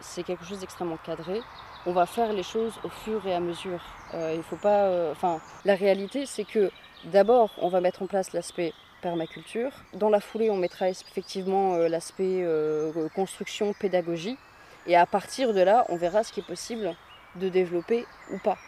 c'est quelque chose d'extrêmement cadré. On va faire les choses au fur et à mesure. Euh, il faut pas. euh, Enfin, la réalité, c'est que d'abord, on va mettre en place l'aspect permaculture. Dans la foulée, on mettra effectivement euh, l'aspect construction, pédagogie. Et à partir de là, on verra ce qui est possible de développer ou pas.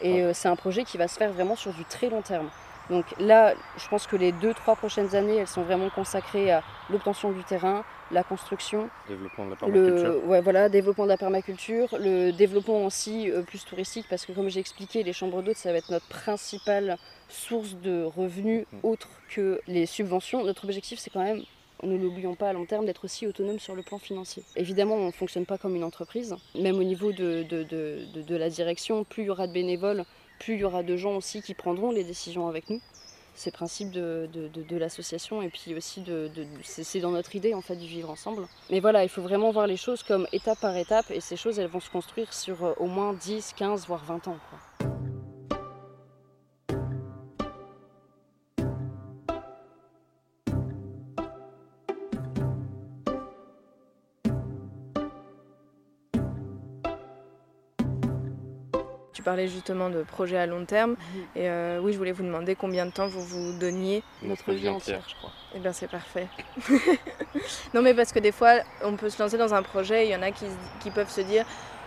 Et c'est un projet qui va se faire vraiment sur du très long terme. Donc là, je pense que les deux, trois prochaines années, elles sont vraiment consacrées à l'obtention du terrain, la construction, Développement de la permaculture. le ouais, voilà, développement de la permaculture, le développement aussi euh, plus touristique, parce que comme j'ai expliqué, les chambres d'hôtes, ça va être notre principale source de revenus Mm. autre que les subventions. Notre objectif, c'est quand même, ne l'oublions pas à long terme, d'être aussi autonome sur le plan financier. Évidemment, on ne fonctionne pas comme une entreprise, même au niveau de, de, de, de- de la direction, plus il y aura de bénévoles, plus il y aura de gens aussi qui prendront les décisions avec nous. C'est le principe de, de, l'association et puis aussi de, c'est dans notre idée en fait du vivre ensemble. Mais voilà, il faut vraiment voir les choses comme étape par étape et ces choses elles vont se construire sur euh, au moins 10, 15 voire 20 ans. Parlais justement de projets à long terme. Et euh, oui, je voulais vous demander combien de temps vous vous donniez. Notre vie entière, je crois. Eh bien, c'est parfait. [laughs] non, mais parce que des fois, on peut se lancer dans un projet, il y en a qui, qui peuvent se dire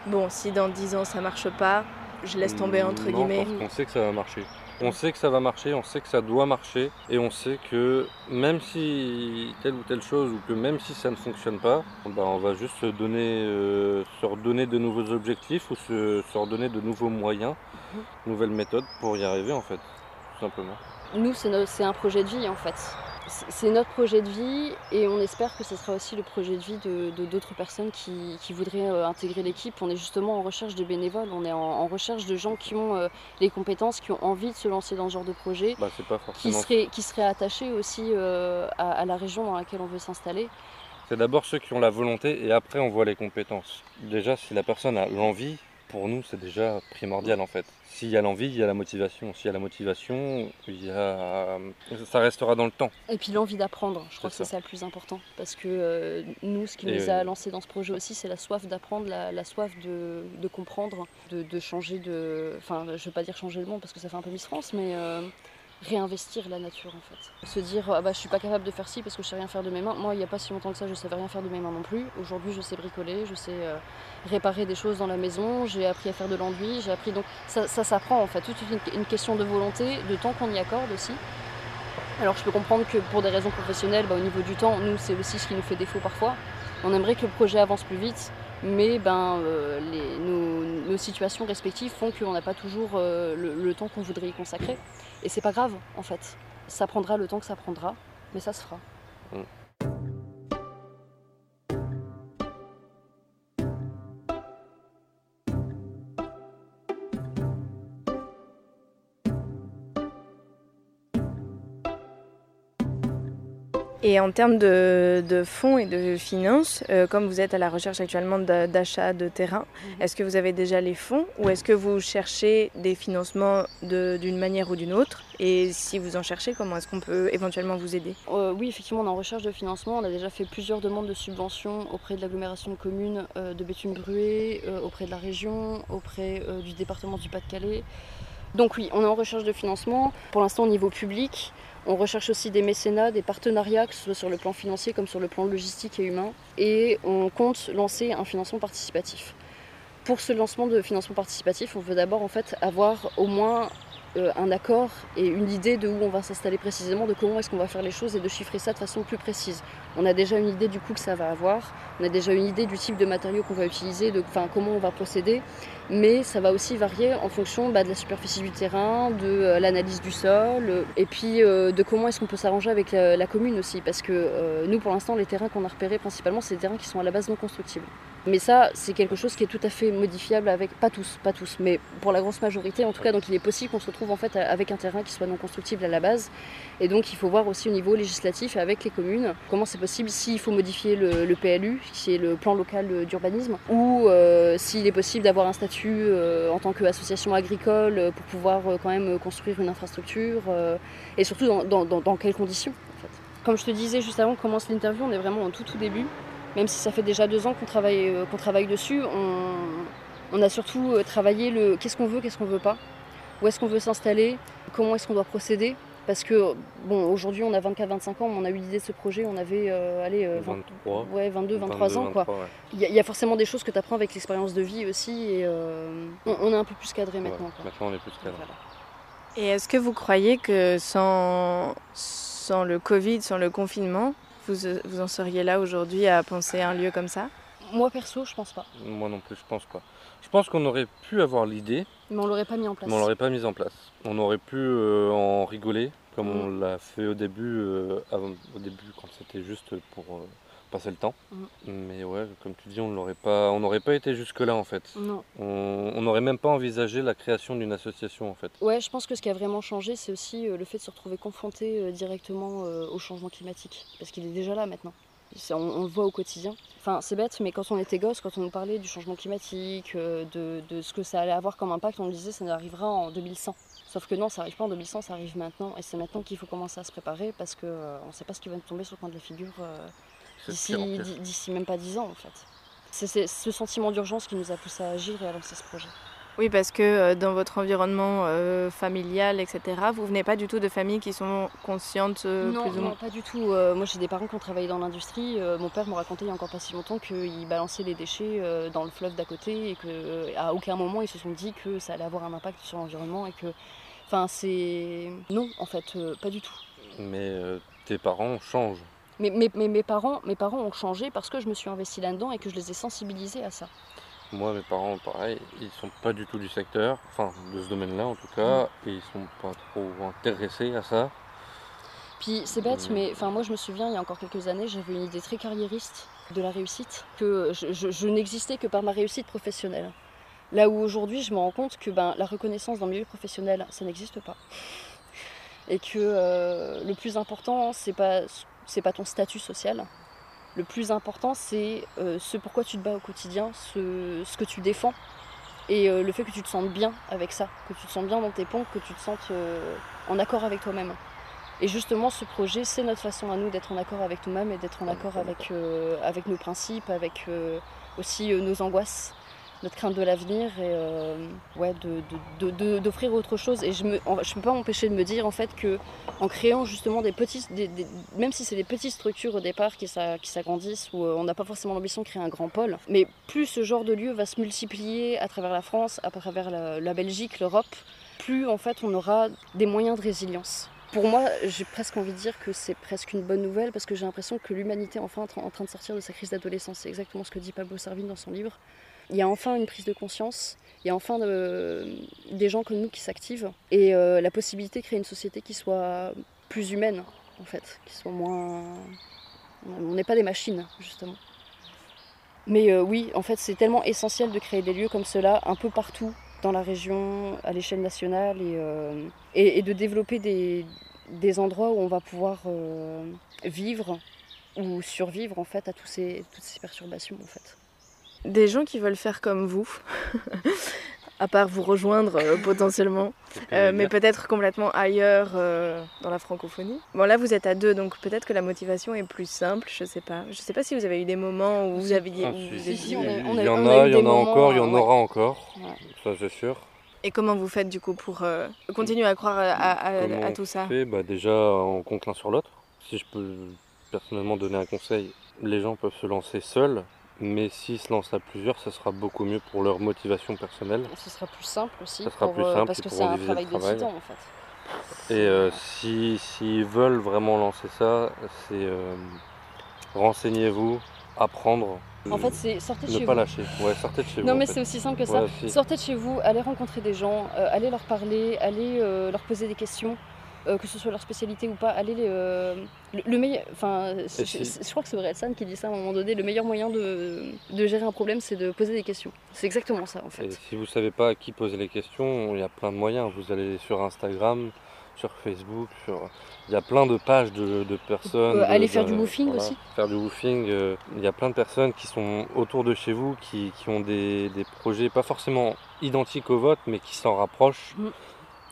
bon, si dans 10 ans ça marche pas, je laisse tomber entre Non, guillemets. parce qu'on sait que ça va marcher. On sait que ça va marcher, on sait que ça doit marcher, et on sait que même si telle ou telle chose, ou que même si ça ne fonctionne pas, bah, on va juste se, donner, euh, se redonner de nouveaux objectifs ou se, se redonner de nouveaux moyens, Mhm. nouvelles méthodes pour y arriver en fait, tout simplement. Nous, c'est no- c'est un projet de vie en fait. C'est notre projet de vie et on espère que ce sera aussi le projet de vie de de- d'autres personnes qui, qui voudraient euh, intégrer l'équipe. On est justement en recherche de bénévoles, on est en, en recherche de gens qui ont euh, les compétences, qui ont envie de se lancer dans ce genre de projet, Bah, c'est pas qui seraient, qui seraient attachés aussi euh, à, à la région dans laquelle on veut s'installer. C'est d'abord ceux qui ont la volonté et après on voit les compétences. Déjà, si la personne a l'envie, pour nous c'est déjà primordial en fait. S'il y a l'envie, il y a la motivation. S'il y a la motivation, il y a... ça restera dans le temps. Et puis l'envie d'apprendre, je crois que c'est ça le plus important. Parce que euh, nous, ce qui Et nous euh, a lancé dans ce projet aussi, c'est la soif d'apprendre, la, la soif de, de comprendre, de, de changer de. Enfin, je veux pas dire changer le monde parce que ça fait un peu Miss France, mais euh, réinvestir la nature en fait. Se dire, ah bah je suis pas capable de faire ci parce que je sais rien faire de mes mains. Moi, il n'y a pas si longtemps que ça, je savais rien faire de mes mains non plus. Aujourd'hui, je sais bricoler, je sais euh, réparer des choses dans la maison, j'ai appris à faire de l'enduit, j'ai appris. Donc ça, s'apprend en fait. Toute une, une question de volonté, de temps qu'on y accorde aussi. Alors je peux comprendre que pour des raisons professionnelles, bah, au niveau du temps, nous c'est aussi ce qui nous fait défaut parfois. On aimerait que le projet avance plus vite, mais ben, euh, nos, situations respectives font qu'on n'a pas toujours euh, le, le temps qu'on voudrait y consacrer. Et c'est pas grave en fait. Ça prendra le temps que ça prendra, mais ça se fera. Et en termes de, de fonds et de finances, euh, comme vous êtes à la recherche actuellement d'a- d'achat de terrain, est-ce que vous avez déjà les fonds ou est-ce que vous cherchez des financements de- d'une manière ou d'une autre? Et si vous en cherchez, comment est-ce qu'on peut éventuellement vous aider? Euh, oui, effectivement, on est en recherche de financement. On a déjà fait plusieurs demandes de subventions auprès de l'agglomération de communes euh, de Béthune-Bruay, auprès de la région, auprès du département du Pas-de-Calais. Donc oui, on est en recherche de financement. Pour l'instant, au niveau public, on recherche aussi des mécénats, des partenariats, que ce soit sur le plan financier comme sur le plan logistique et humain. Et on compte lancer un financement participatif. Pour ce lancement de financement participatif, on veut d'abord en fait avoir au moins euh, un accord et une idée de où on va s'installer précisément, de comment est-ce qu'on va faire les choses et de chiffrer ça de façon plus précise. On a déjà une idée du coût que ça va avoir, on a déjà une idée du type de matériaux qu'on va utiliser, de comment on va procéder, mais ça va aussi varier en fonction bah, de la superficie du terrain, de euh, l'analyse du sol, euh, et puis de comment est-ce qu'on peut s'arranger avec la, la commune aussi, parce que nous pour l'instant les terrains qu'on a repérés principalement c'est des terrains qui sont à la base non constructibles. Mais ça, c'est quelque chose qui est tout à fait modifiable avec, pas tous, pas tous, mais pour la grosse majorité en tout cas. Donc il est possible qu'on se retrouve en fait avec un terrain qui soit non constructible à la base. Et donc il faut voir aussi au niveau législatif et avec les communes comment c'est possible s'il faut modifier le, PLU, qui est le plan local d'urbanisme, ou euh, s'il est possible d'avoir un statut euh, en tant qu'association agricole pour pouvoir euh, quand même construire une infrastructure et surtout dans, dans quelles conditions. Comme je te disais juste avant qu'on commence l'interview, on est vraiment en tout tout début. Même si ça fait déjà deux ans qu'on travaille, euh, qu'on travaille dessus, on, a surtout euh, travaillé le qu'est-ce qu'on veut, qu'est-ce qu'on veut pas, où est-ce qu'on veut s'installer, comment est-ce qu'on doit procéder. Parce que, bon, aujourd'hui on a 24-25 ans, on a eu l'idée de ce projet, on avait euh, allez, 23, ouais, 22, 23 ans. quoi. Il y, a forcément des choses que tu apprends avec l'expérience de vie aussi, et on, est un peu plus cadré maintenant. Maintenant on est plus cadré. Et est-ce que vous croyez que sans sans le Covid, sans le confinement, vous, vous en seriez là aujourd'hui à penser à un lieu comme ça Moi perso, je pense pas. Moi non plus, je pense pas. Je pense qu'on aurait pu avoir l'idée. Mais on l'aurait pas mis en place. Mais on l'aurait pas mis en place. On aurait pu euh, en rigoler, comme on mm. l'a fait au début, euh, au début quand c'était juste pour euh, passer le temps. Mm. Mais ouais, comme tu dis, on n'aurait pas, on n'aurait pas été jusque là en fait. Non. On n'aurait même pas envisagé la création d'une association en fait. Ouais, je pense que ce qui a vraiment changé, c'est aussi euh, le fait de se retrouver confronté euh, directement euh, au changement climatique, parce qu'il est déjà là maintenant. On, le voit au quotidien. Enfin, c'est bête, mais quand on était gosse, quand on nous parlait du changement climatique, de, de, ce que ça allait avoir comme impact, on nous disait ça arrivera en 2100. Sauf que non, ça arrive pas en 2100, ça arrive maintenant. Et c'est maintenant qu'il faut commencer à se préparer parce qu'on ne sait pas ce qui va nous tomber sur le coin de la figure d'ici même pas dix ans en fait. C'est ce sentiment d'urgence qui nous a poussé à agir et à lancer ce projet. Oui, parce que euh, dans votre environnement euh, familial, etc., vous venez pas du tout de familles qui sont conscientes euh, non, plus ou moins Non, pas du tout. moi, j'ai des parents qui ont travaillé dans l'industrie. mon père me racontait il y a encore pas si longtemps qu'il balançait les déchets dans le fleuve d'à côté et qu'à aucun moment ils se sont dit que ça allait avoir un impact sur l'environnement et que. Enfin, c'est. Non, en fait, pas du tout. Mais tes parents changent. Mais, mes, parents, mes parents ont changé parce que je me suis investie là-dedans et que je les ai sensibilisés à ça. Moi, mes parents, pareil, ils sont pas du tout du secteur, enfin de ce domaine-là en tout cas, mm. et ils sont pas trop intéressés à ça. Puis c'est bête, mais enfin moi je me souviens il y a encore quelques années, j'avais une idée très carriériste de la réussite, que je, n'existais que par ma réussite professionnelle. Là où aujourd'hui je me rends compte que ben, la reconnaissance dans le milieu professionnel, ça n'existe pas. Et que euh, le plus important, c'est pas c'est pas ton statut social. Le plus important, c'est euh, ce pourquoi tu te bats au quotidien, ce, ce que tu défends et euh, le fait que tu te sentes bien avec ça, que tu te sens bien dans tes pompes, que tu te sentes euh, en accord avec toi-même. Et justement, ce projet, c'est notre façon à nous d'être en accord avec nous-mêmes et d'être en accord avec, avec nos principes, avec aussi nos angoisses notre crainte de l'avenir et euh, ouais, d'offrir autre chose. Et je ne je peux pas m'empêcher de me dire en fait que en créant justement des petites, même si c'est des petites structures au départ qui, s'agrandissent, où euh, on n'a pas forcément l'ambition de créer un grand pôle, mais plus ce genre de lieu va se multiplier à travers la France, à travers la, Belgique, l'Europe, plus en fait on aura des moyens de résilience. Pour moi, j'ai presque envie de dire que c'est presque une bonne nouvelle parce que j'ai l'impression que l'humanité est enfin en train de sortir de sa crise d'adolescence. C'est exactement ce que dit Pablo Servine dans son livre il y a enfin une prise de conscience, il y a enfin des gens comme nous qui s'activent. Et euh, la possibilité de créer une société qui soit plus humaine en fait, qui soit moins... On n'est pas des machines justement. Mais euh, oui, en fait c'est tellement essentiel de créer des lieux comme cela un peu partout dans la région, à l'échelle nationale et, euh, de développer des, endroits où on va pouvoir vivre ou survivre en fait à toutes ces perturbations en fait des gens qui veulent faire comme vous, [laughs] à part vous rejoindre euh, potentiellement, euh, mais peut-être complètement ailleurs euh, dans la francophonie. Bon là vous êtes à deux, donc peut-être que la motivation est plus simple, je sais pas. Je sais pas si vous avez eu des moments où vous avez dit... il y en a, il y en a encore, il y en aura encore, ça c'est sûr. Et comment vous faites du coup pour continuer à croire à, tout ça? bah, Déjà on compte l'un sur l'autre. Si je peux personnellement donner un conseil, les gens peuvent se lancer seuls mais s'ils se lancent à plusieurs, ça sera beaucoup mieux pour leur motivation personnelle. Ce sera plus simple aussi. Ça sera plus euh, simple parce que c'est un travail de titan en fait. Et euh, s'ils veulent vraiment lancer ça, c'est euh, renseignez-vous, apprendre. En fait, c'est sortez de chez vous. Ne pas lâcher. Ouais, sortez de chez vous. Non, mais c'est aussi simple que ça. sortez de chez vous, allez rencontrer des gens, allez leur parler, allez leur poser des questions. Euh, que ce soit leur spécialité ou pas, allez les, euh, le, le meilleur. Enfin, je crois que c'est Orelsan qui dit ça à un moment donné. Le meilleur moyen de, de gérer un problème, c'est de poser des questions. C'est exactement ça en Et fait. si vous savez pas à qui poser les questions, il y a plein de moyens. Vous allez sur Instagram, sur Facebook, sur... il y a plein de pages de, de personnes. Euh, de- aller faire de- du woofing aussi. Faire du woofing. euh, il y a plein de personnes qui sont autour de chez vous, qui, qui ont des, des projets pas forcément identiques au vôtre, mais qui s'en rapprochent. Mm.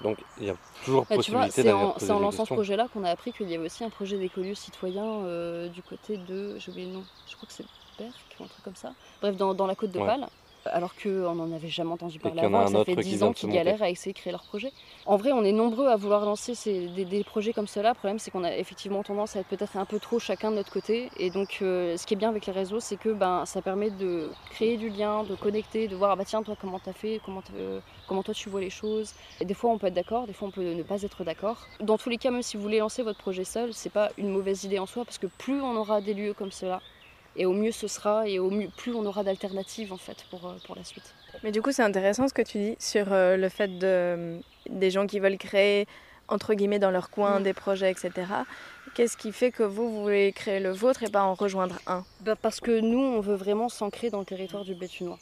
Donc il y a toujours Bah, vois, possibilité c'est en, lançant ce projet-là qu'on a appris qu'il y avait aussi un projet d'écolieux citoyen euh, du côté de. J'ai oublié le nom. Je crois que c'est Berck ou un truc comme ça. Bref, dans, dans la côte de Ouais. Pâle. Alors qu'on n'en avait jamais entendu parler avant, et ça fait qui 10 vient ans qu'ils galèrent à essayer de créer leur projet. En vrai, on est nombreux à vouloir lancer ces- des, des projets comme cela. Le problème, c'est qu'on a effectivement tendance à être peut-être un peu trop chacun de notre côté. Et donc, euh, ce qui est bien avec les réseaux, c'est que ben, ça permet de créer du lien, de connecter, de voir, ah bah tiens, toi, comment t'as fait, comment, euh, comment toi tu vois les choses. Et des fois, on peut être d'accord, des fois, on peut ne pas être d'accord. Dans tous les cas, même si vous voulez lancer votre projet seul, c'est pas une mauvaise idée en soi, parce que plus on aura des lieux comme cela, et au mieux ce sera, et au mieux, plus on aura d'alternatives en fait pour, euh, pour la suite. Mais du coup, c'est intéressant ce que tu dis sur euh, le fait de, des gens qui veulent créer, entre guillemets, dans leur coin Mm. des projets, etc. Qu'est-ce qui fait que vous, vous voulez créer le vôtre et pas en rejoindre un? Bah, parce que nous, on veut vraiment s'ancrer dans le territoire du Béthunois.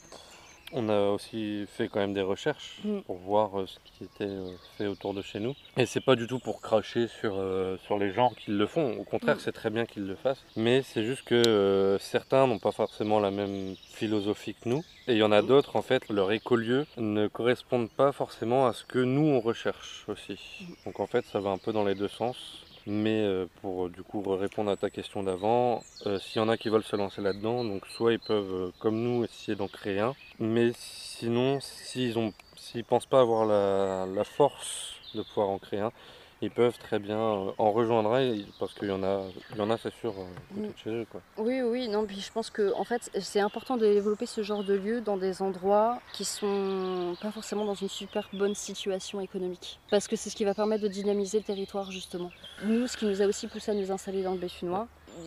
On a aussi fait quand même des recherches Mm. pour voir euh, ce qui était euh, fait autour de chez nous. Et c'est pas du tout pour cracher sur, euh, sur les gens qui le font. Au contraire, Mm. c'est très bien qu'ils le fassent. Mais c'est juste que euh, certains n'ont pas forcément la même philosophie que nous. Et il y en a d'autres, en fait, leur écolieu ne correspondent pas forcément à ce que nous, on recherche aussi. Donc en fait, ça va un peu dans les deux sens. Mais euh, pour euh, du coup répondre à ta question d'avant, euh, s'il y en a qui veulent se lancer là-dedans, donc soit ils peuvent, euh, comme nous, essayer d'en créer un, mais sinon, s'ils s'ils pensent pas avoir la, la force de pouvoir en créer un, ils peuvent très bien euh, en rejoindre un, parce qu'il y en a, il y en a, c'est sûr, euh, côté de chez eux, quoi. Oui, oui, non, puis je pense que en fait, c'est important de développer ce genre de lieux dans des endroits qui sont pas forcément dans une super bonne situation économique. Parce que c'est ce qui va permettre de dynamiser le territoire, justement. Nous, ce qui nous a aussi poussé à nous installer dans le Béthunois,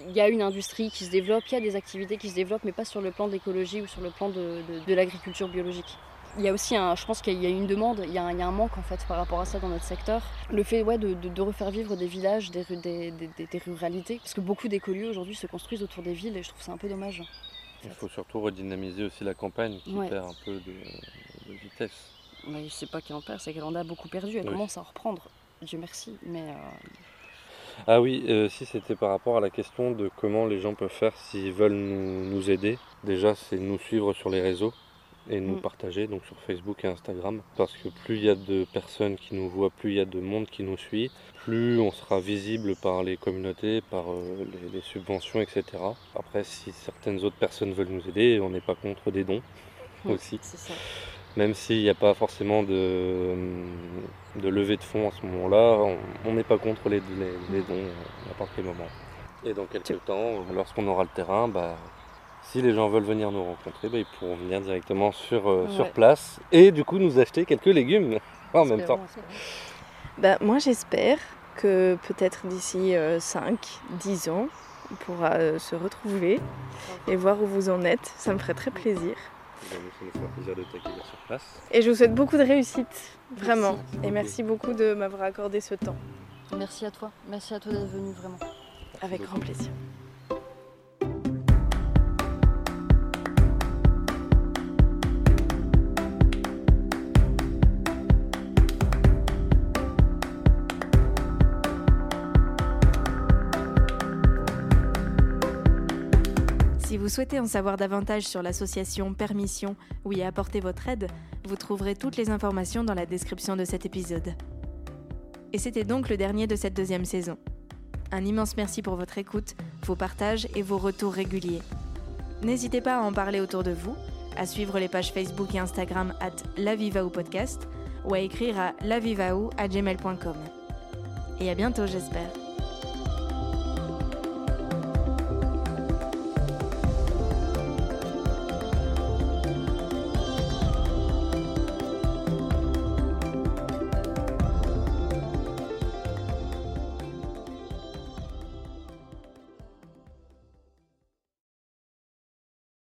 il y a une industrie qui se développe, il y a des activités qui se développent, mais pas sur le plan d'écologie ou sur le plan de, de- de l'agriculture biologique. Il y a aussi, un, je pense qu'il y a une demande, il y a, un, il y a un manque en fait par rapport à ça dans notre secteur. Le fait ouais, de, de- de refaire vivre des villages, des, des, des- des- des ruralités, parce que beaucoup d'écolieux aujourd'hui se construisent autour des villes et je trouve ça un peu dommage. Il faut surtout redynamiser aussi la campagne qui Ouais. perd un peu de, de vitesse. Mais je sais pas qui en perd, c'est qu'elle en a beaucoup perdu, elle Oui. commence à en reprendre. Dieu merci, mais euh, Ah oui, euh, si c'était par rapport à la question de comment les gens peuvent faire s'ils veulent nous, nous aider. Déjà, c'est nous suivre sur les réseaux et nous Mm. partager, donc sur Facebook et Instagram. Parce que plus il y a de personnes qui nous voient, plus il y a de monde qui nous suit, plus on sera visible par les communautés, par euh, les, les subventions, etc. Après, si certaines autres personnes veulent nous aider, on n'est pas contre des dons aussi. c'est ça. Même s'il n'y a pas forcément de, de levée de fonds à ce moment-là, on- n'est pas contre les, les, les dons à n'importe quel moment. Et dans quelques temps, lorsqu'on aura le terrain, bah, si les gens veulent venir nous rencontrer, bah, ils pourront venir directement sur, euh, sur place et du coup nous acheter quelques légumes [laughs] en même temps. Bah, moi, j'espère que peut-être d'ici 5, 10 ans, on pourra euh, se retrouver et voir où vous en êtes. Ça me ferait très plaisir. Place. Et je vous souhaite beaucoup de réussite, vraiment. Merci. Et merci beaucoup de m'avoir accordé ce temps. Merci à toi, merci à toi d'être venu vraiment. Avec grand plaisir. Vous souhaitez en savoir davantage sur l'association Permission ou y apporter votre aide, vous trouverez toutes les informations dans la description de cet épisode. Et c'était donc le dernier de cette deuxième saison. Un immense merci pour votre écoute, vos partages et vos retours réguliers. N'hésitez pas à en parler autour de vous, à suivre les pages Facebook et Instagram at lavivaou podcast ou à écrire à lavivaou à gmail.com. Et à bientôt j'espère.